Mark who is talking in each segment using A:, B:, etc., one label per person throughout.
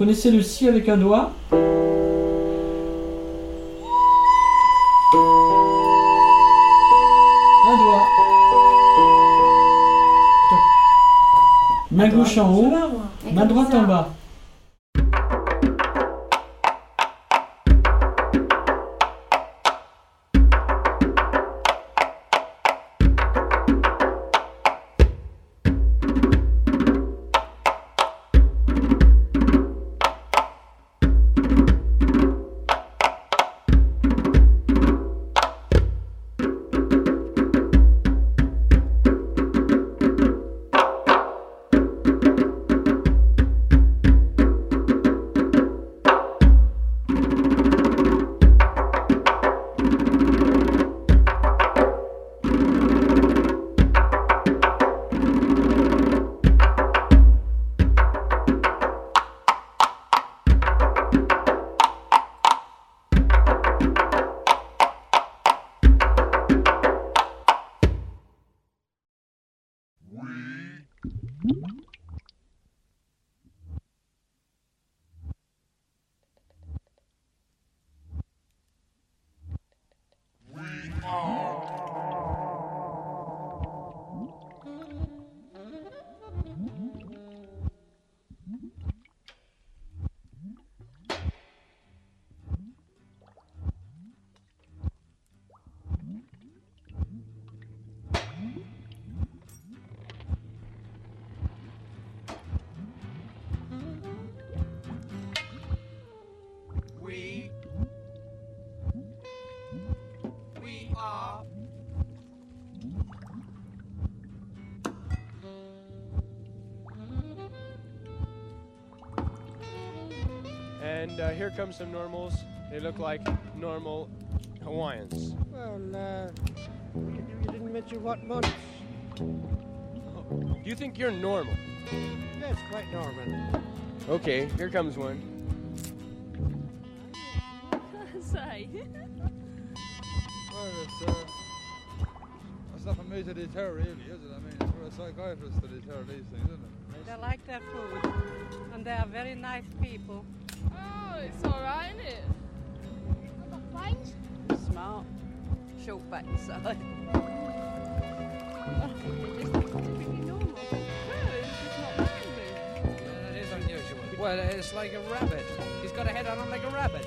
A: Vous connaissez le si avec un doigt Un doigt. Main gauche en haut, main droite en bas.
B: Here come some normals. They look like normal Hawaiians.
C: Well, uh, you, you didn't mention what months.
B: Do you think you're normal?
C: Yes, quite normal.
B: Okay, here comes one.
D: Say.
E: Well, it's, uh, it's not for me to deter, really, is it? I mean, it's for a psychiatrist to deter these things, isn't it?
F: They like their food, and they are very nice people.
D: It's alright, isn't it?
F: Smart, short back inside.
G: That is unusual. Well, it's like a rabbit. He's got a head on him like a rabbit.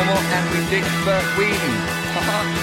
H: normal and we
I: dig for weeding.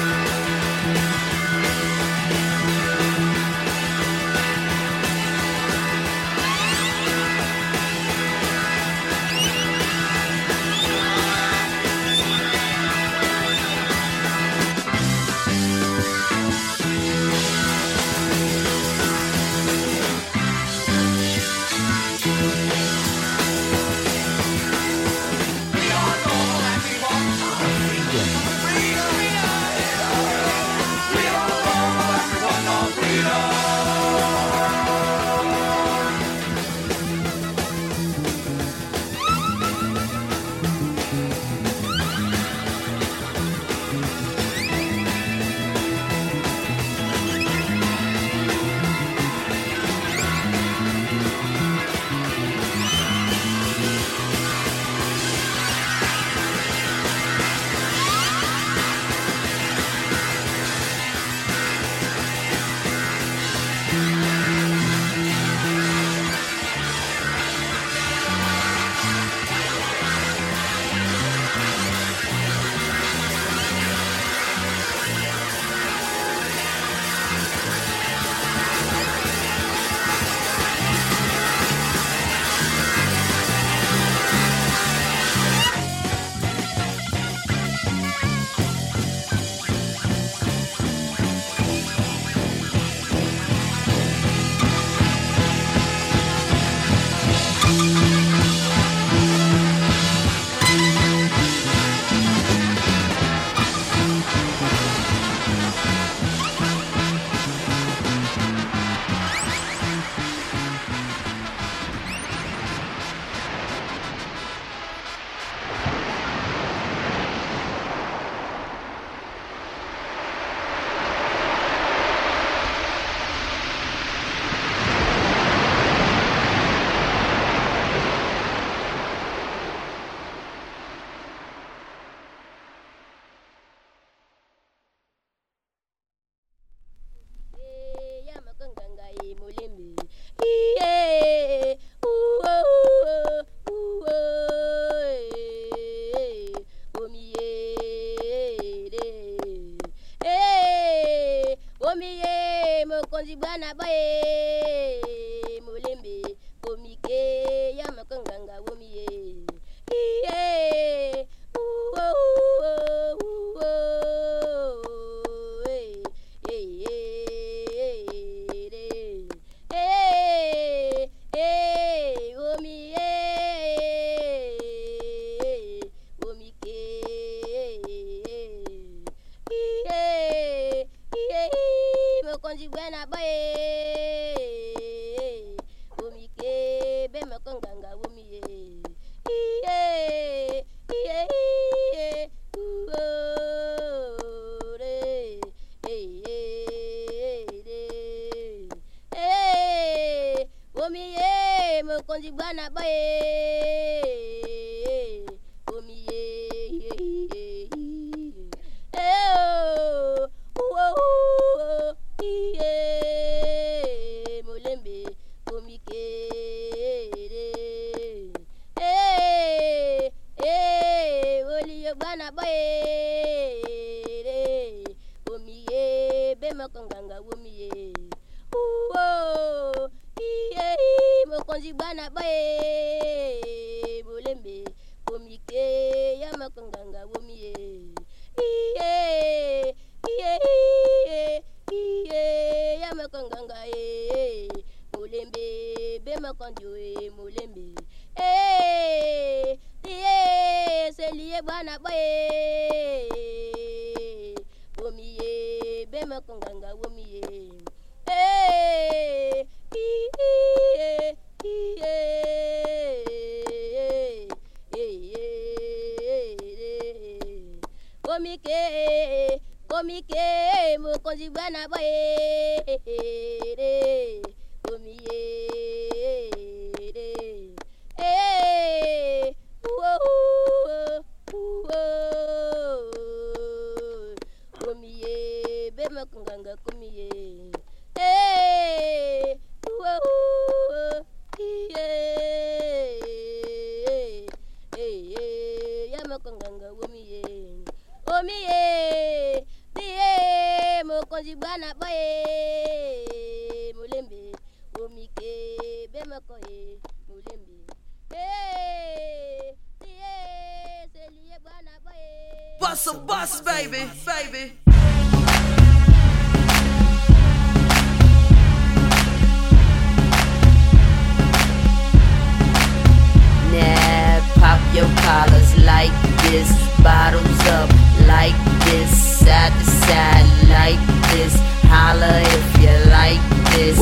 J: This, bottles up like this, side to side like this. Holla if you like this.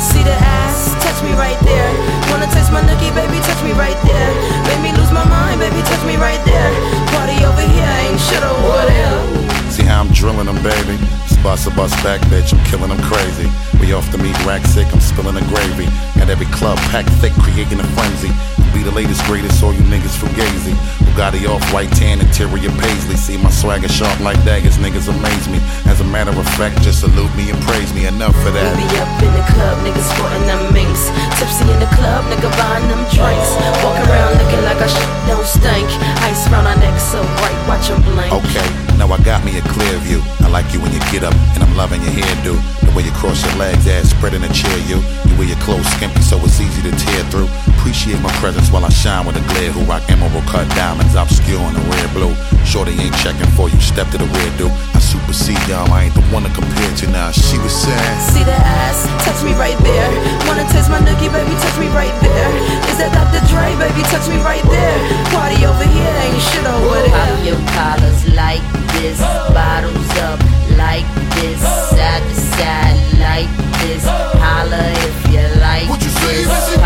K: See the ass, touch me right there. Wanna taste my nookie, baby, touch me right there. Make me lose my mind, baby, touch me right there. Party over here, ain't shit over there.
L: See how I'm drilling them, baby. Bust a bus back, bitch, I'm killing them crazy. We off the meat rack sick, I'm spilling the gravy. Got every club packed thick, creating a frenzy. Be the latest, greatest, all you niggas fugazi. Bugatti off white tan, interior paisley. See my swagger sharp like daggers, niggas amaze me. As a matter of fact, just salute me and praise me. Enough for that.
K: We be up in the club, niggas sporting them minks. Tipsy in the club, nigga buying them drinks. Walking around looking like our shit don't stink. Ice round our neck so bright, watch 'em blink.
L: Okay, now I got me a clear view. I like you when you get up, and I'm loving your hairdo. The way you cross your legs, ass spread in a chair, you. You wear your clothes skimpy, so it's easy to tear through. Appreciate my presence while I shine with a glare. Who rock emerald cut diamonds, obscure in the red blue. Shorty ain't checking for you, step to the rear, dude. I supersede y'all, I ain't the one to compare to now. She was saying,
K: See the ass, touch me right there. Wanna taste my nookie, baby, touch me right there. Is that Dr. Dre, baby, touch me right there. Party over here, ain't shit over there.
J: Pop your collars like this, bottles up like this, side to side like this. Holla if you like what you this. Pop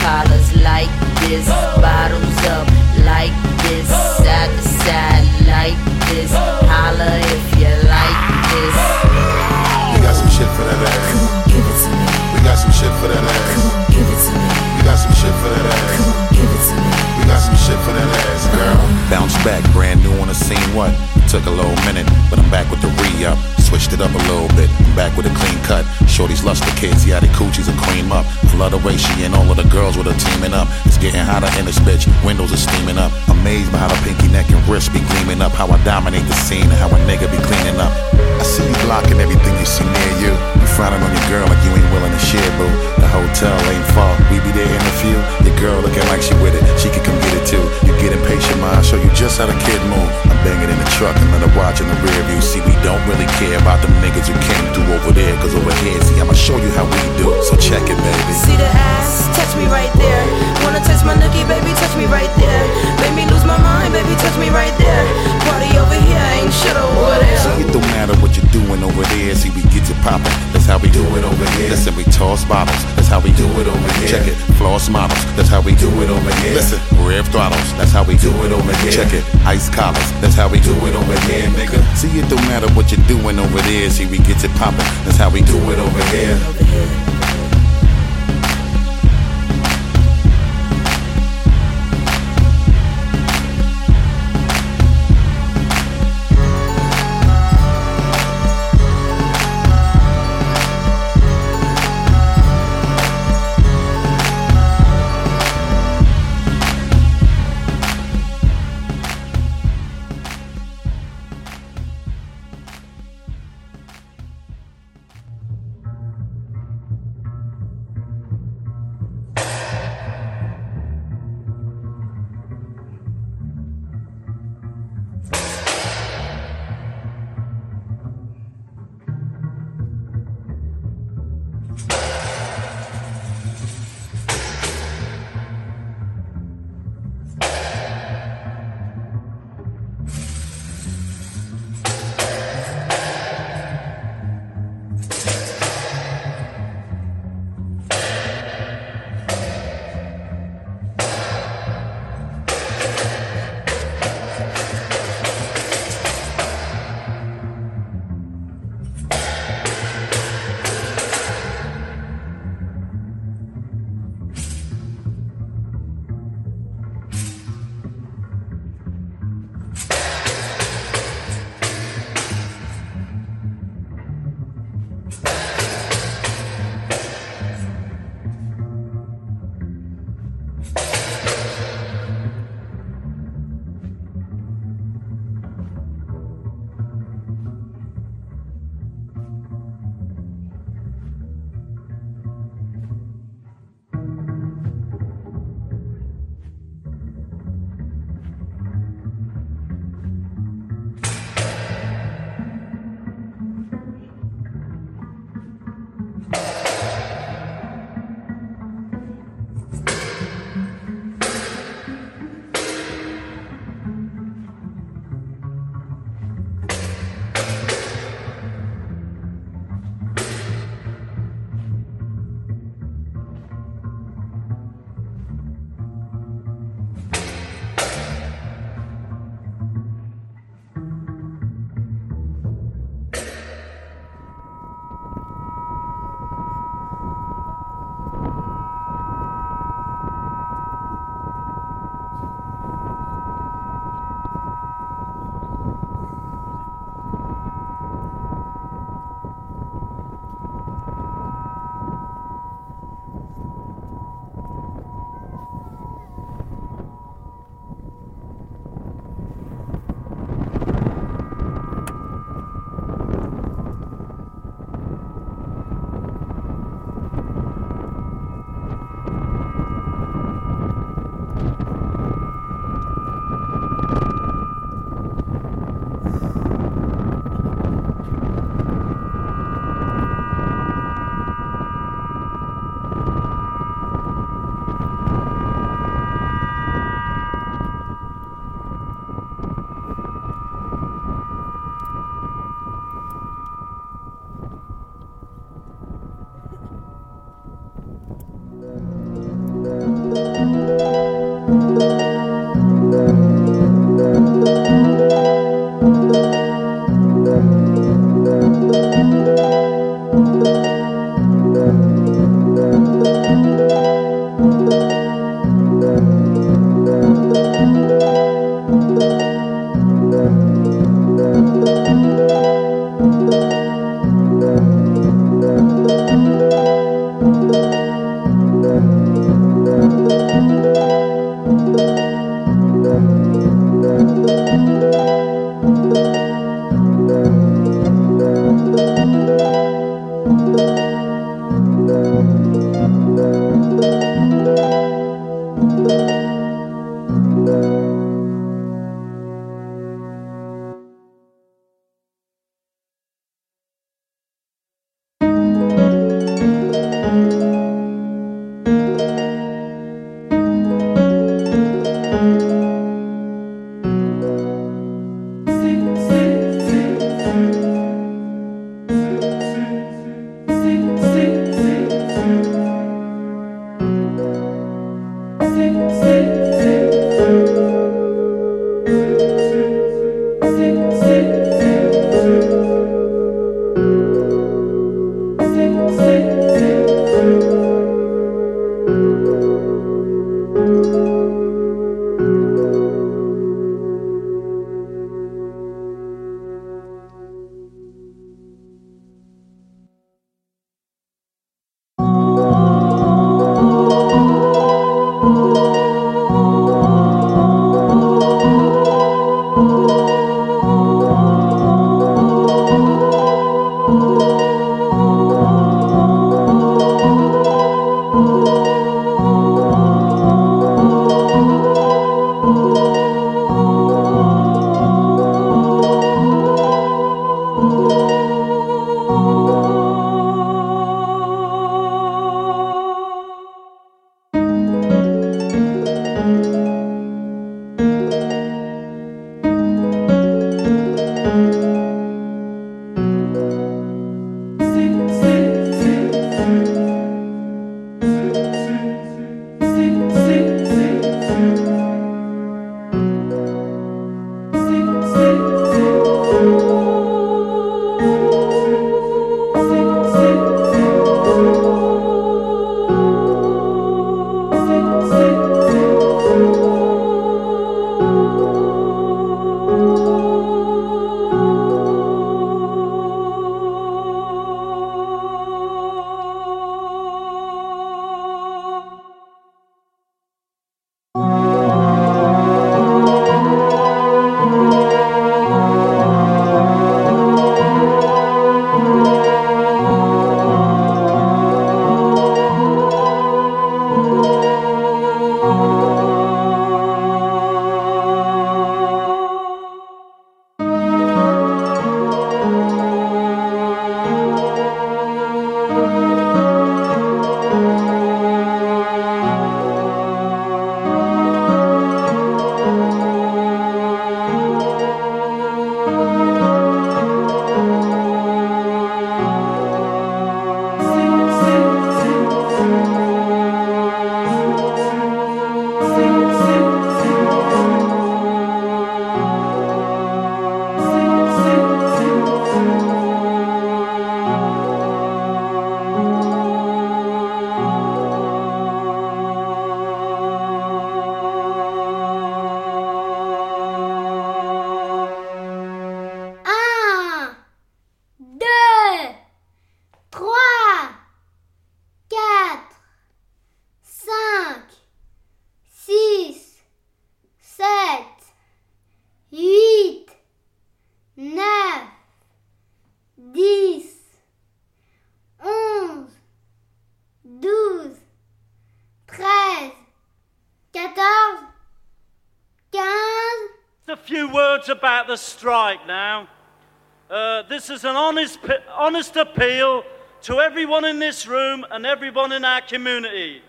J: collars like this, bottles up like this, side to side like this. Holla if you like this.
L: We got some shit for that ass.
K: Give it to me.
L: We got some shit for that ass.
K: Give it to me.
L: We got some shit for that ass. Got some shit for that ass, girl. Bounce back, brand new on the scene. What? Took a little minute, but I'm back with the re up. Switched it up a little bit. I'm back with a clean cut. Shorty's luster kids, yeah, the coochies are cream up. Flood away, she and all of the girls with her teaming up. It's getting hotter in this bitch. Windows are steaming up. Amazed by how the pinky neck and wrist be gleaming up. How I dominate the scene and how a nigga be cleaning up. I see you blocking everything you see near you. Frowning on your girl like you ain't willing to share, boo. The hotel ain't far, we be there in a few. Your girl looking like she with it, she can come get it too. You get impatient, ma, I'll show you just how the kid move. I'm banging in the truck and let her watch in the rear view. See, we don't really care about them niggas who came through over there, cause over here, see, I'ma show you how we do. So check it, baby.
K: See the ass, touch me right there. Wanna touch my nookie, baby, touch me right there. Make me lose my mind, baby, touch me right there. Party over here, ain't shit over there.
L: See, it don't matter what you're doing over there. See, we That's how we do it over here. Listen, we toss bottles. That's how we do it over here. Check it. Floss models. That's how we do it over here. Listen, rev throttles. That's how we do it over here. Check it. Ice collars. That's how we do it over here, nigga. See, it don't matter what you're doing over there. See, we get it poppin'. That's how we do it over here.
M: Everyone in this room and everyone in our community.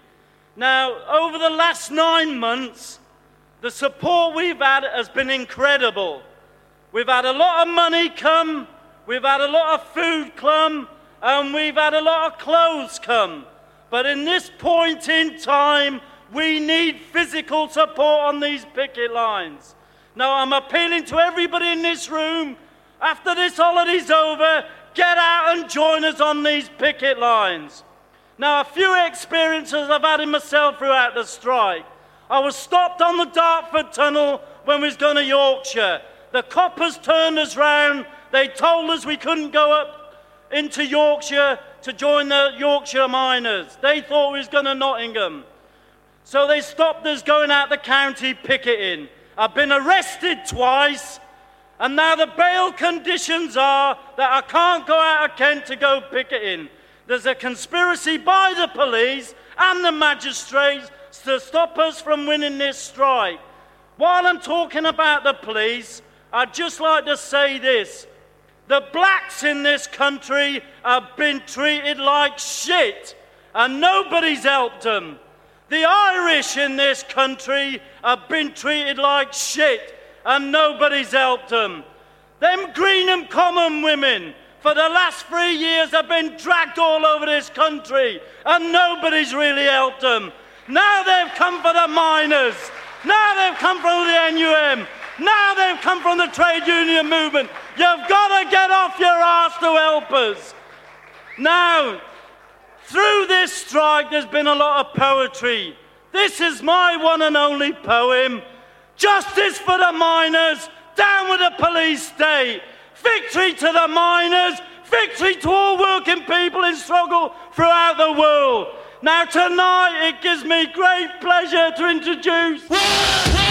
M: Now, over the last nine months, the support we've had has been incredible. We've had a lot of money come, we've had a lot of food come, and we've had a lot of clothes come. But in this point in time, we need physical support on these picket lines. Now, I'm appealing to everybody in this room after this holiday's over, get out and join us on these picket lines. Now, a few experiences I've had in myself throughout the strike. I was stopped on the Dartford Tunnel when we was going to Yorkshire. The coppers turned us round. They told us we couldn't go up into Yorkshire to join the Yorkshire miners. They thought we was going to Nottingham. So they stopped us going out the county picketing. I've been arrested twice, and now the bail conditions are that I can't go out of Kent to go picketing. There's a conspiracy by the police and the magistrates to stop us from winning this strike. While I'm talking about the police, I'd just like to say this. The blacks in this country have been treated like shit, and nobody's helped them. The Irish in this country have been treated like shit, and nobody's helped them. Them Greenham Common women, for the last three years, have been dragged all over this country, and nobody's really helped them. Now they've come for the miners. Now they've come from the NUM. Now they've come from the trade union movement. You've got to get off your arse to help us. Now, through this strike, there's been a lot of poetry. This is my one and only poem Justice for the miners, down with the police state. Victory to the miners, victory to all working people in struggle throughout the world. Now, tonight, it gives me great pleasure to introduce.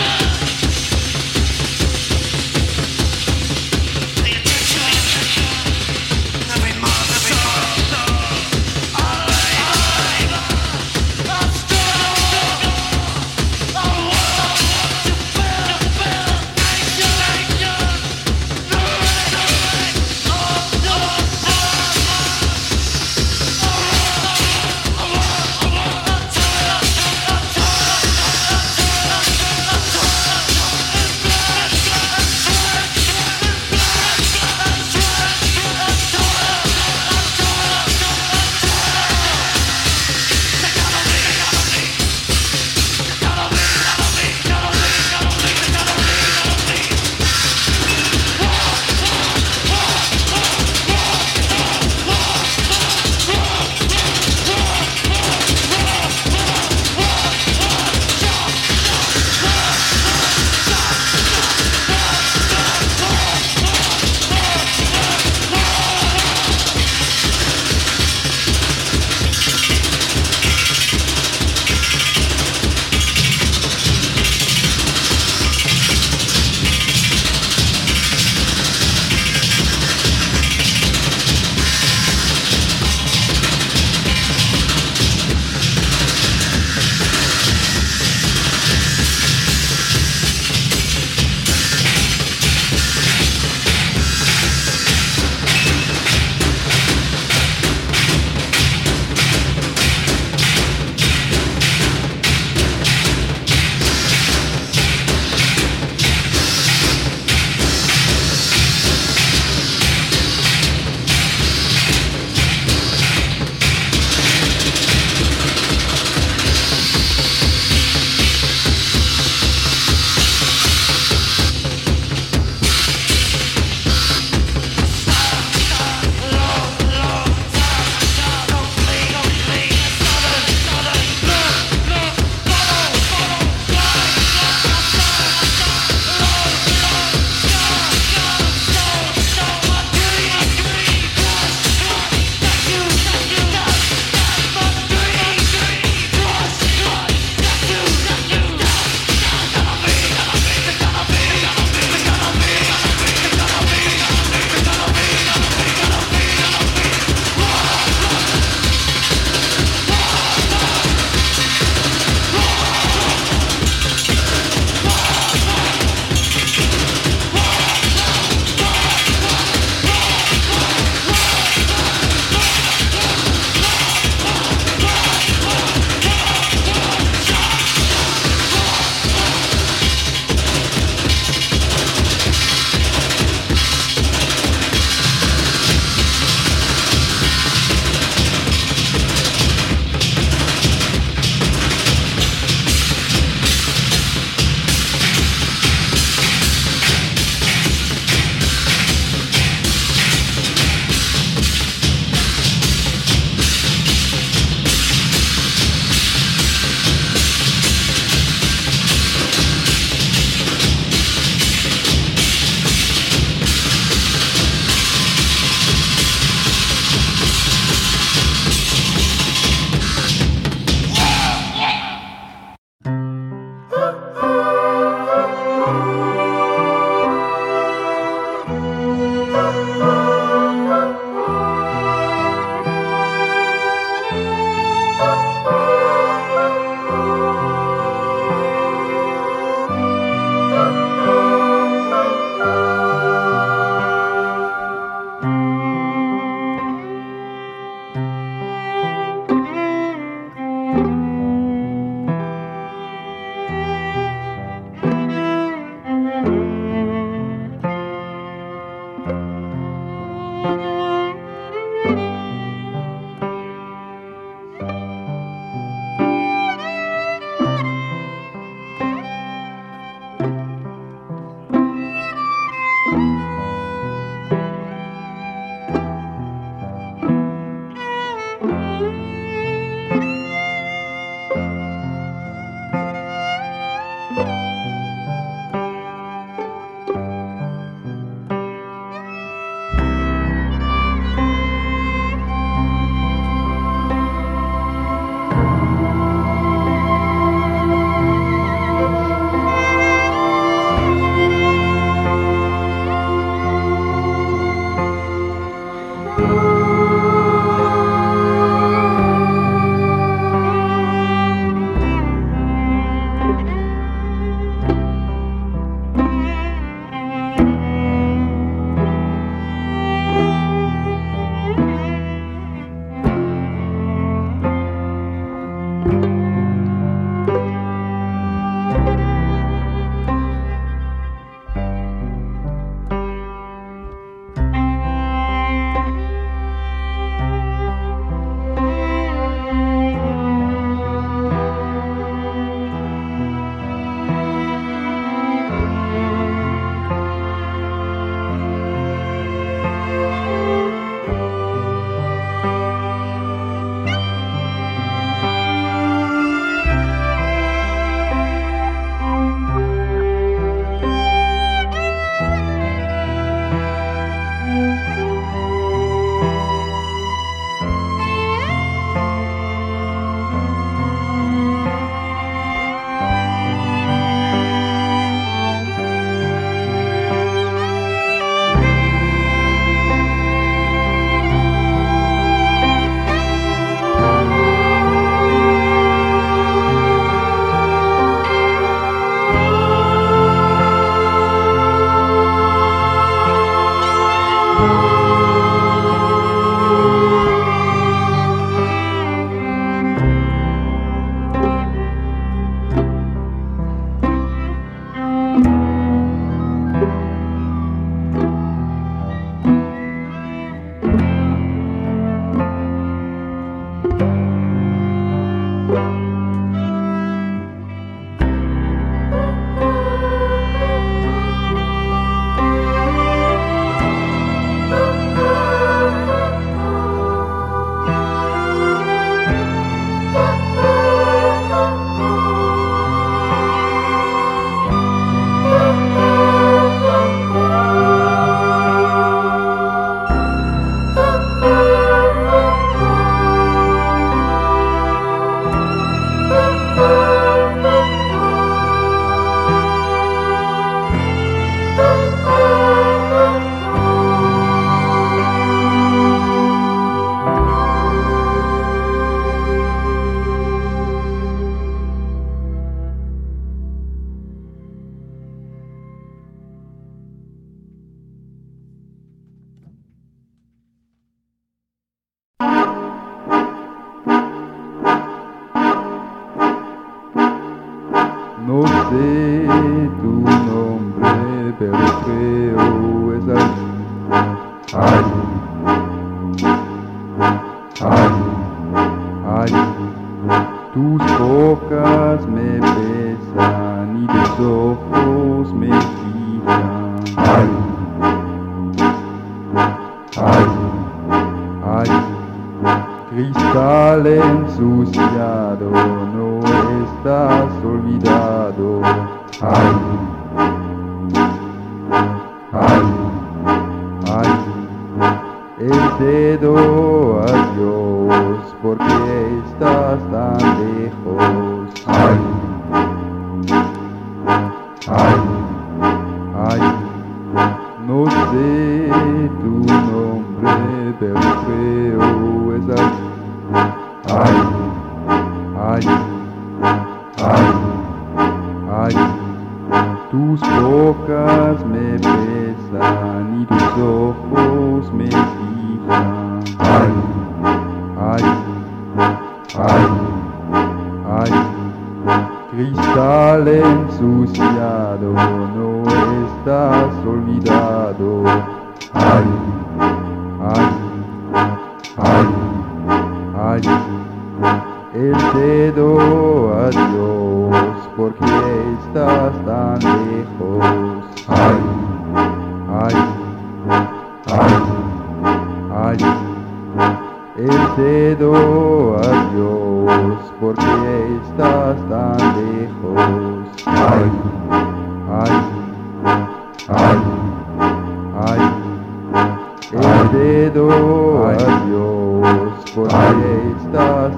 N: Dios, porque estás.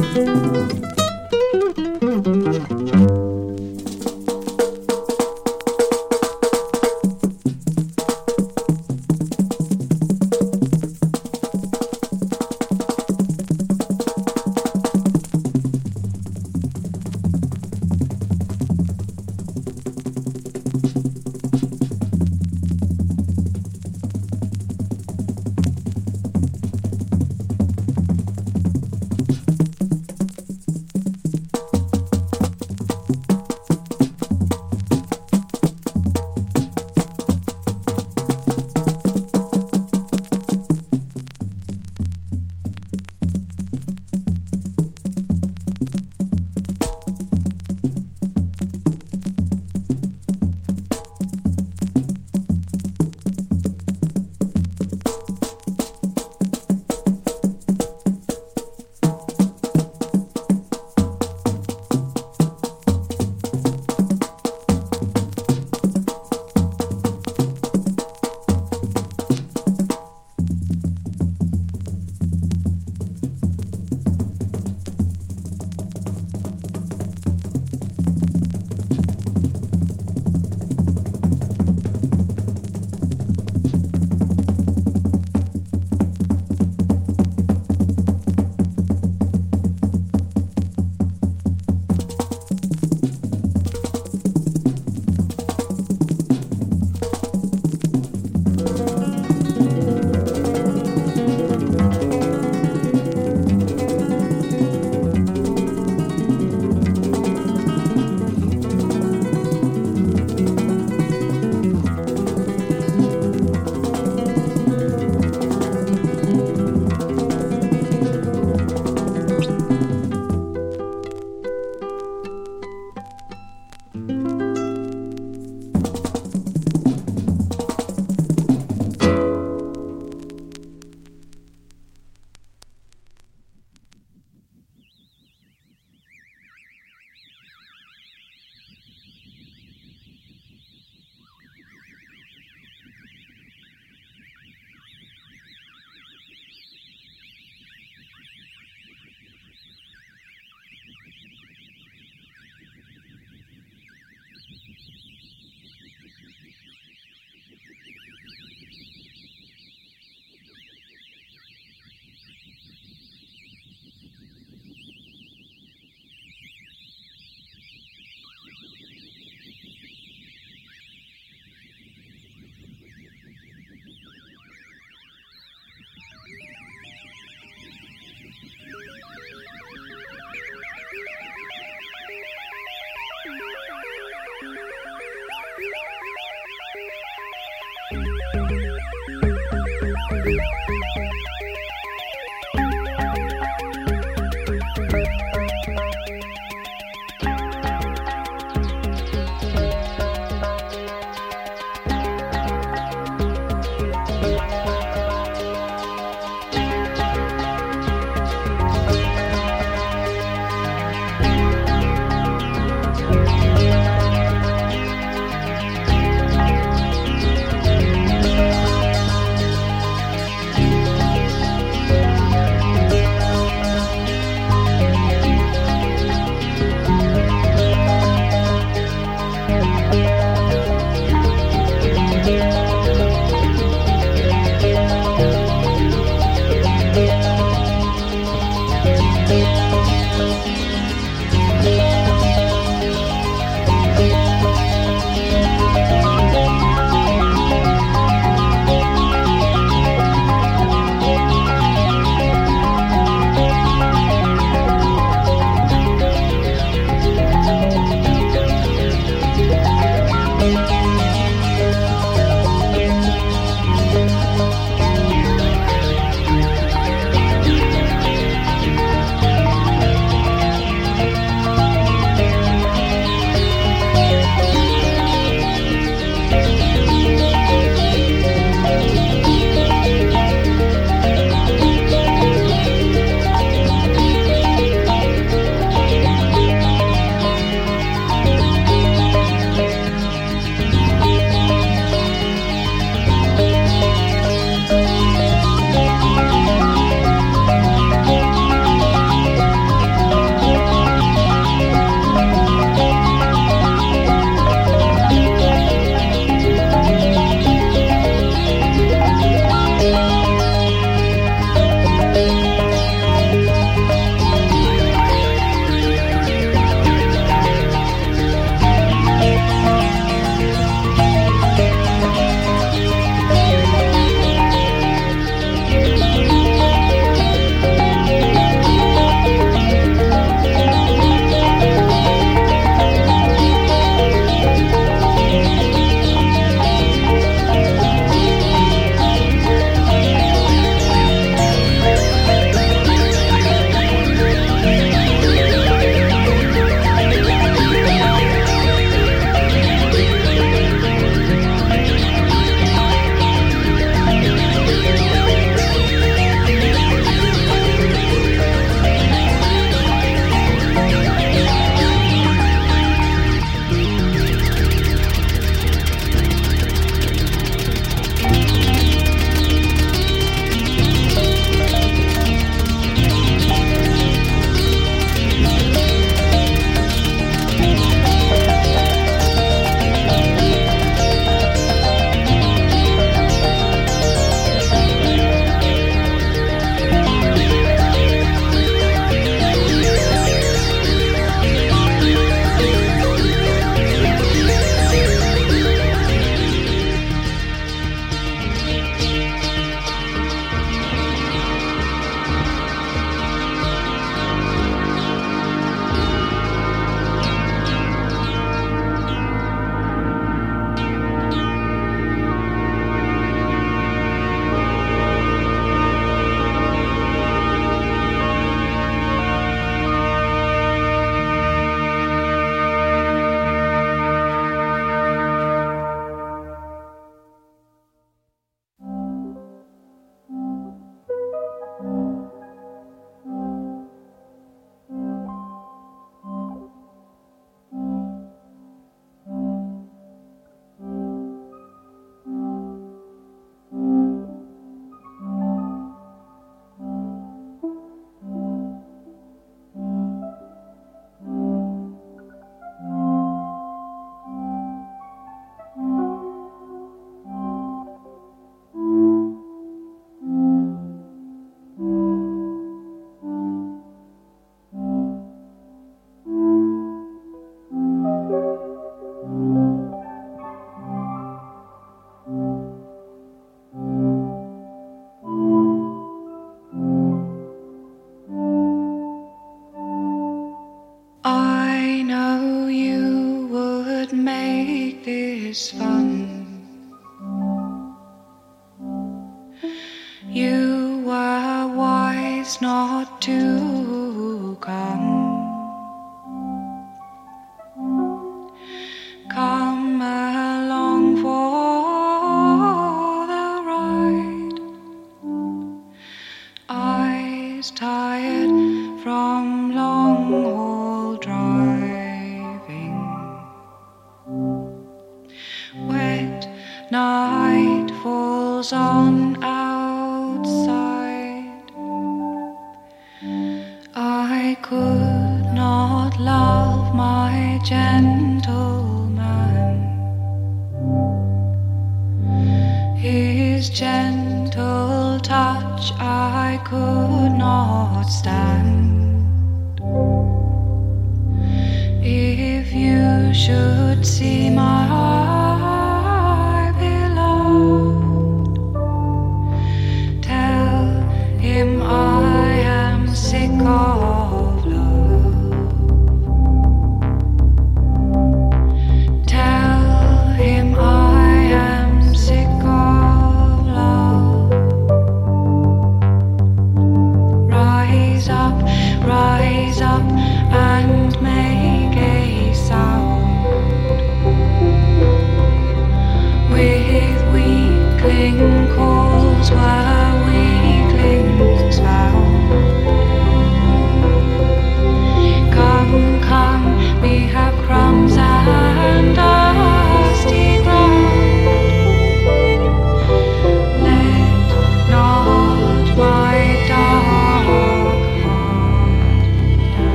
O: Música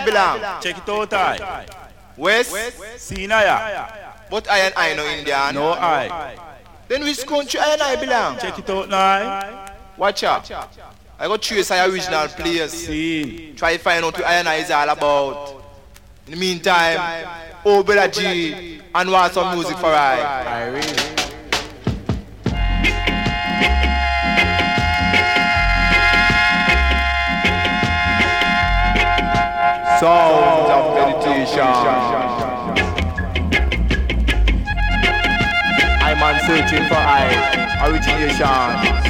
O: I
P: belong?
Q: Check it out, I.
P: West?
Q: Sinaya.
P: But I and I no Indian.
Q: No I.
P: Then which country I and I belong?
Q: Check it out now.
P: Watch out. I got trace our original players.
Q: See.
P: Try to find out what I and I is all about. In the meantime, oh brother G and want some music for I. Sounds of meditation. I'm searching for I origination.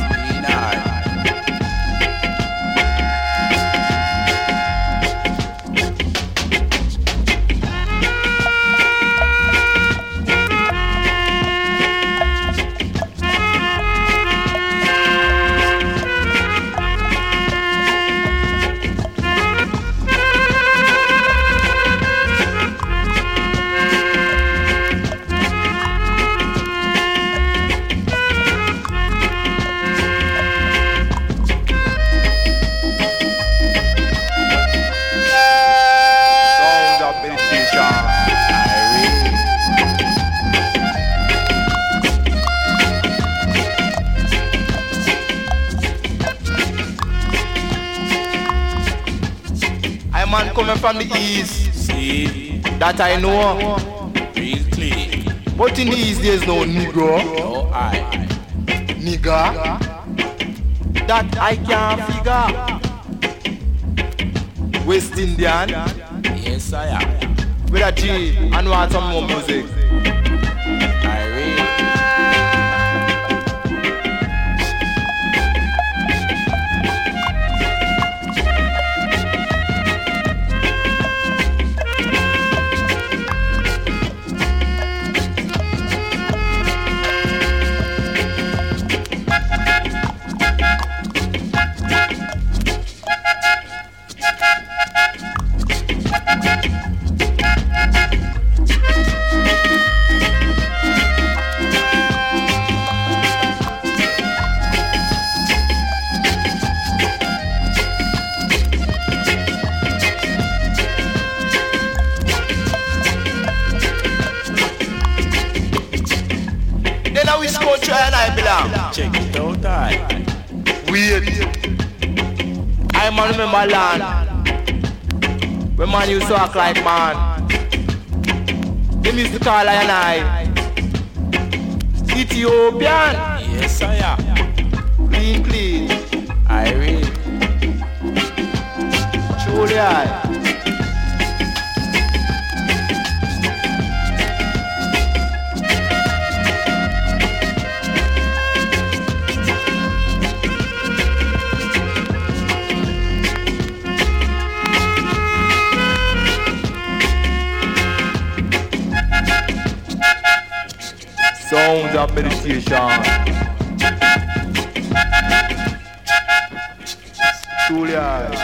P: From the east.
Q: See.
P: That I know.
Q: Real clean.
P: But in the east there's no Negro.
Q: Oh, no I.
P: Nigga. That I can't figure. West Indian.
Q: Yes, I am.
P: With a G and want some more music. Man remember land. When man used to act like man. Them used to call I and I. Ethiopian.
Q: Yes, I am.
P: Clean, clean.
Q: I really.
P: Truly I. Sounds of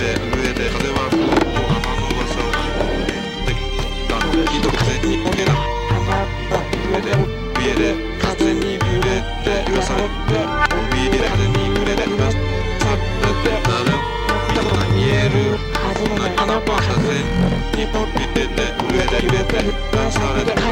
R: て震えて風は吹くののひと風に置けな上がった上で怯えて風に揺れて揺らされて怯えて風に揺れて揺らされて誰も見たことない見えるはずのない穴は風に飛び出て震えて揺れて揺らされて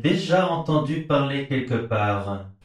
S: déjà entendu parler quelque part.